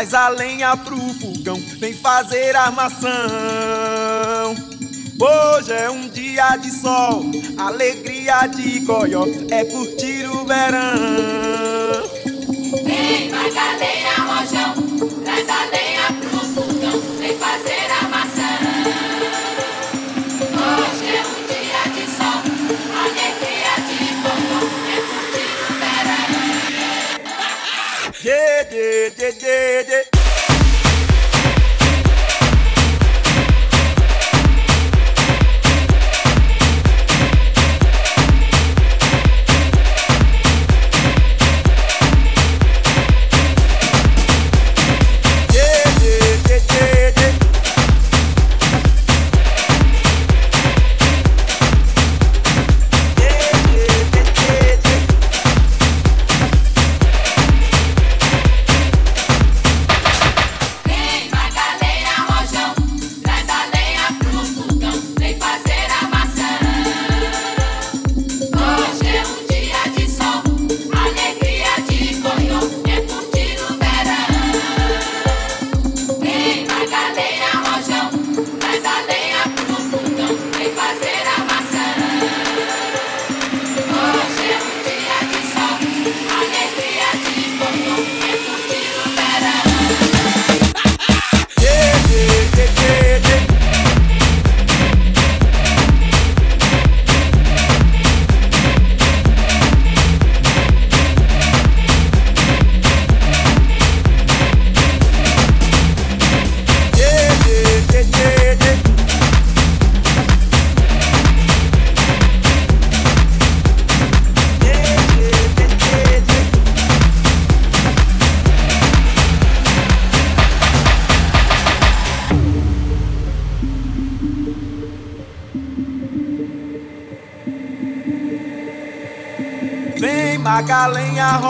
Traz a lenha pro fogão, vem fazer armação. Hoje é um dia de sol, alegria de goió, é curtir o verão. did it.